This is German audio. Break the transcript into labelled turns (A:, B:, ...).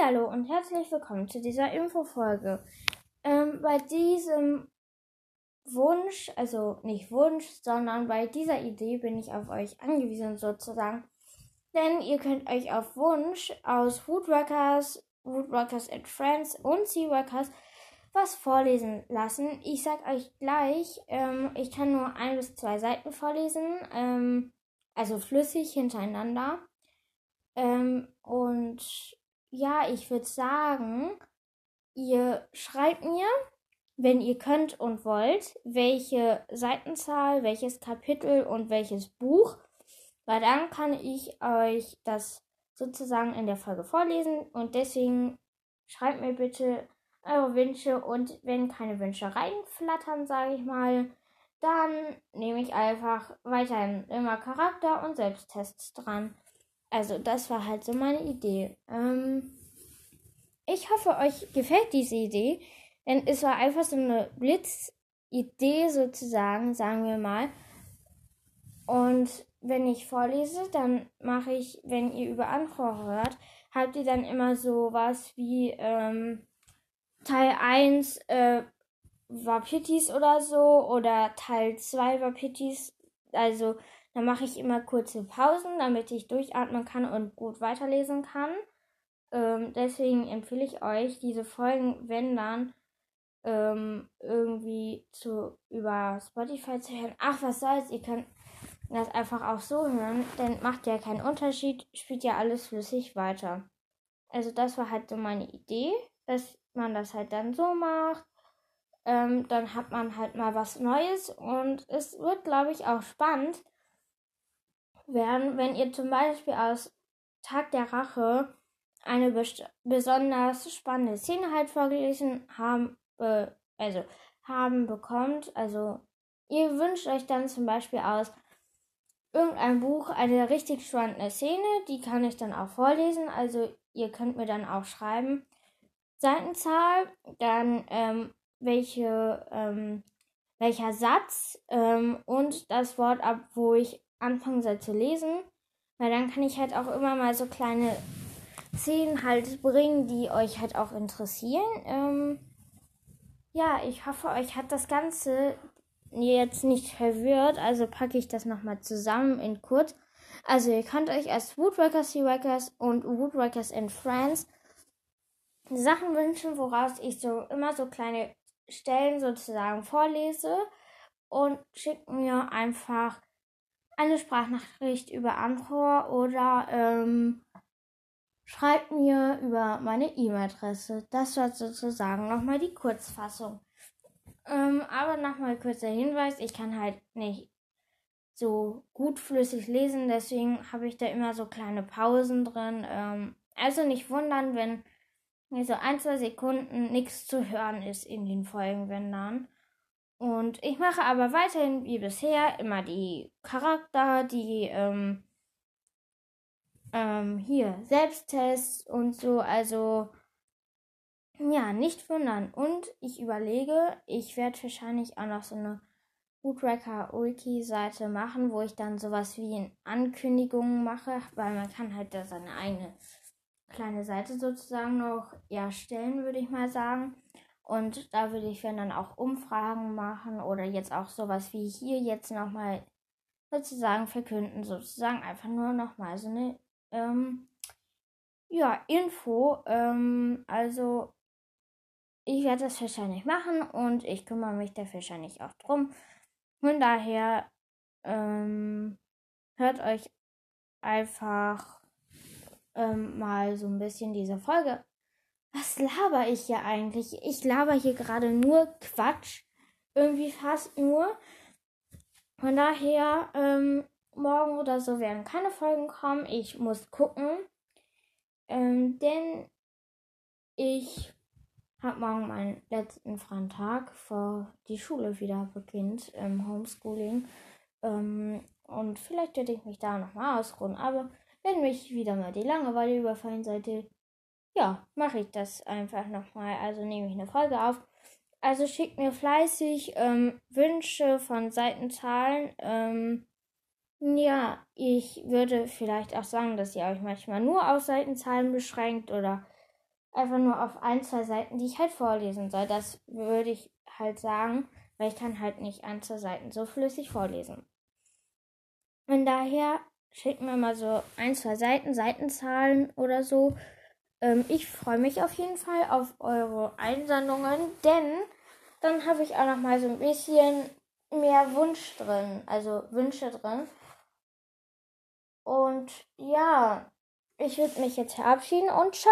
A: Hallo und herzlich willkommen zu dieser Infofolge. Ähm, bei diesem Wunsch, also nicht Wunsch, sondern bei dieser Idee bin ich auf euch angewiesen sozusagen. Denn ihr könnt euch auf Wunsch aus Woodworkers, Woodworkers and Friends und Seaworkers was vorlesen lassen. Ich sag euch gleich, ähm, ich kann nur ein bis zwei Seiten vorlesen, ähm, also flüssig hintereinander. Ähm, und ja, ich würde sagen, ihr schreibt mir, wenn ihr könnt und wollt, welche Seitenzahl, welches Kapitel und welches Buch, weil dann kann ich euch das sozusagen in der Folge vorlesen und deswegen schreibt mir bitte eure Wünsche und wenn keine Wünsche reinflattern, sage ich mal, dann nehme ich einfach weiterhin immer Charakter und Selbsttests dran. Also das war halt so meine Idee. Ähm, ich hoffe, euch gefällt diese Idee, denn es war einfach so eine Blitzidee sozusagen, sagen wir mal. Und wenn ich vorlese, dann mache ich, wenn ihr über andere hört, habt ihr dann immer so was wie ähm, Teil 1 äh, Wapitis oder so oder Teil 2 Wapitis. Also dann mache ich immer kurze Pausen, damit ich durchatmen kann und gut weiterlesen kann. Ähm, deswegen empfehle ich euch, diese Folgen, wenn dann, ähm, irgendwie zu über Spotify zu hören. Ach, was soll's, ihr könnt das einfach auch so hören, denn macht ja keinen Unterschied, spielt ja alles flüssig weiter. Also das war halt so meine Idee, dass man das halt dann so macht. Ähm, dann hat man halt mal was Neues und es wird, glaube ich, auch spannend, werden, wenn ihr zum Beispiel aus Tag der Rache eine besonders spannende Szene halt vorgelesen haben, äh, also haben bekommt. Also ihr wünscht euch dann zum Beispiel aus irgendein Buch eine richtig spannende Szene, die kann ich dann auch vorlesen. Also ihr könnt mir dann auch schreiben Seitenzahl, dann ähm, welche ähm, welcher Satz ähm, und das Wort ab, wo ich anfangen soll zu lesen. Weil dann kann ich halt auch immer mal so kleine Szenen halt bringen, die euch halt auch interessieren. Ähm, ja, ich hoffe, euch hat das Ganze jetzt nicht verwirrt. Also packe ich das nochmal zusammen in kurz. Also ihr könnt euch als Woodworkers, Seaworkers und Woodworkers and Friends Sachen wünschen, woraus ich so immer so kleine Stellen sozusagen vorlese und schickt mir einfach eine Sprachnachricht über Anchor oder ähm, schreibt mir über meine E-Mail-Adresse. Das war sozusagen nochmal die Kurzfassung. Ähm, aber nochmal kurzer Hinweis, ich kann halt nicht so gut flüssig lesen, deswegen habe ich da immer so kleine Pausen drin. Ähm, also nicht wundern, wenn so ein, zwei Sekunden nichts zu hören ist in den Folgen, wenn dann. Und ich mache aber weiterhin wie bisher immer die Charakter, die ähm, ähm, hier Selbsttests und so. Also ja, nicht wundern. Und ich überlege, ich werde wahrscheinlich auch noch so eine Woodwrecker Wiki Seite machen, wo ich dann sowas wie Ankündigungen mache, weil man kann halt da seine eigene kleine Seite sozusagen noch erstellen, würde ich mal sagen. Und da würde ich dann auch Umfragen machen oder jetzt auch sowas wie hier jetzt nochmal sozusagen verkünden, sozusagen einfach nur nochmal so eine ähm, ja, Info. Ähm, also ich werde das wahrscheinlich machen und ich kümmere mich da wahrscheinlich auch drum. Von daher ähm, hört euch einfach ähm, mal so ein bisschen diese Folge was laber ich hier eigentlich? Ich laber hier gerade nur Quatsch. Irgendwie fast nur. Von daher, ähm, morgen oder so werden keine Folgen kommen. Ich muss gucken. Ähm, denn ich habe morgen meinen letzten freien Tag, vor die Schule wieder beginnt, im Homeschooling. Ähm, und vielleicht werde ich mich da nochmal ausruhen. Aber wenn mich wieder mal die Langeweile überfallen sollte, ja, mache ich das einfach nochmal. Also nehme ich eine Folge auf. Also schickt mir fleißig ähm, Wünsche von Seitenzahlen. Ähm, ja, ich würde vielleicht auch sagen, dass ihr euch manchmal nur auf Seitenzahlen beschränkt oder einfach nur auf ein, zwei Seiten, die ich halt vorlesen soll. Das würde ich halt sagen, weil ich kann halt nicht ein, zwei Seiten so flüssig vorlesen. Von daher schickt mir mal so ein, zwei Seiten, Seitenzahlen oder so. Ähm, ich freue mich auf jeden Fall auf eure Einsendungen, denn dann habe ich auch noch mal so ein bisschen mehr Wunsch drin, also Wünsche drin. Und ja, ich würde mich jetzt verabschieden und ciao.